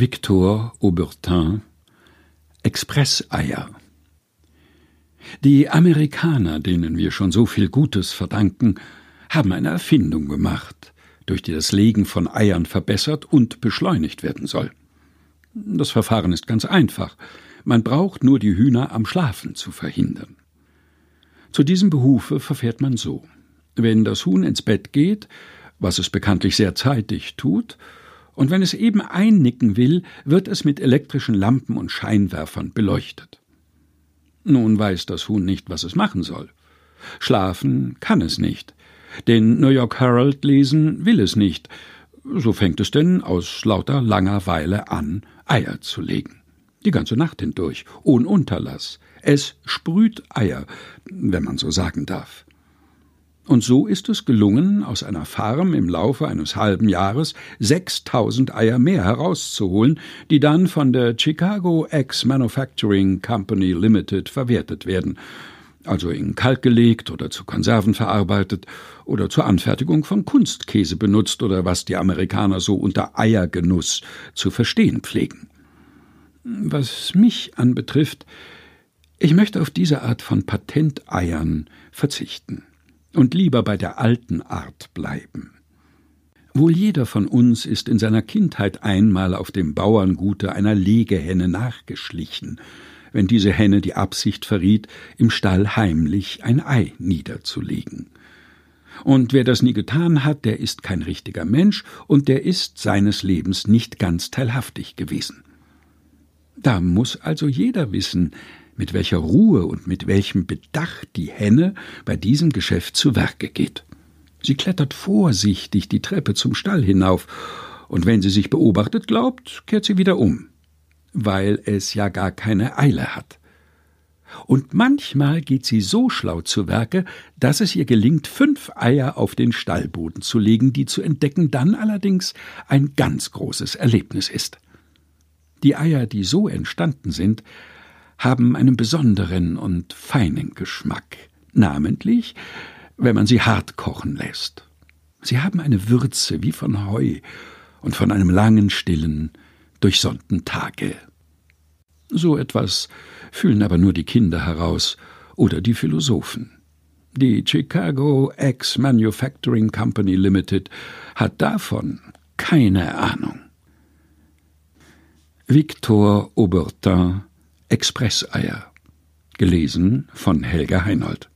Victor Aubertin Expresseier Die Amerikaner, denen wir schon so viel Gutes verdanken, haben eine Erfindung gemacht, durch die das Legen von Eiern verbessert und beschleunigt werden soll. Das Verfahren ist ganz einfach. Man braucht nur die Hühner am Schlafen zu verhindern. Zu diesem Behufe verfährt man so. Wenn das Huhn ins Bett geht, was es bekanntlich sehr zeitig tut, und wenn es eben einnicken will, wird es mit elektrischen Lampen und Scheinwerfern beleuchtet. Nun weiß das Huhn nicht, was es machen soll. Schlafen kann es nicht. Den New York Herald lesen will es nicht. So fängt es denn aus lauter langer Weile an, Eier zu legen. Die ganze Nacht hindurch, ohne Unterlass. Es sprüht Eier, wenn man so sagen darf. Und so ist es gelungen, aus einer Farm im Laufe eines halben Jahres 6000 Eier mehr herauszuholen, die dann von der Chicago Eggs Manufacturing Company Limited verwertet werden, also in Kalk gelegt oder zu Konserven verarbeitet oder zur Anfertigung von Kunstkäse benutzt oder was die Amerikaner so unter Eiergenuss zu verstehen pflegen. Was mich anbetrifft, ich möchte auf diese Art von Patenteiern verzichten und lieber bei der alten Art bleiben. Wohl jeder von uns ist in seiner Kindheit einmal auf dem Bauerngute einer Legehenne nachgeschlichen, wenn diese Henne die Absicht verriet, im Stall heimlich ein Ei niederzulegen. Und wer das nie getan hat, der ist kein richtiger Mensch und der ist seines Lebens nicht ganz teilhaftig gewesen. Da muss also jeder wissen, mit welcher Ruhe und mit welchem Bedacht die Henne bei diesem Geschäft zu Werke geht. Sie klettert vorsichtig die Treppe zum Stall hinauf, und wenn sie sich beobachtet glaubt, kehrt sie wieder um, weil es ja gar keine Eile hat. Und manchmal geht sie so schlau zu Werke, dass es ihr gelingt, fünf Eier auf den Stallboden zu legen, die zu entdecken dann allerdings ein ganz großes Erlebnis ist. Die Eier, die so entstanden sind, haben einen besonderen und feinen Geschmack, namentlich, wenn man sie hart kochen lässt. Sie haben eine Würze wie von Heu und von einem langen, stillen, durchsonnten Tage. So etwas fühlen aber nur die Kinder heraus oder die Philosophen. Die Chicago Eggs Manufacturing Company Limited hat davon keine Ahnung. Victor Aubertin Expresseier. Gelesen von Helga Heinold.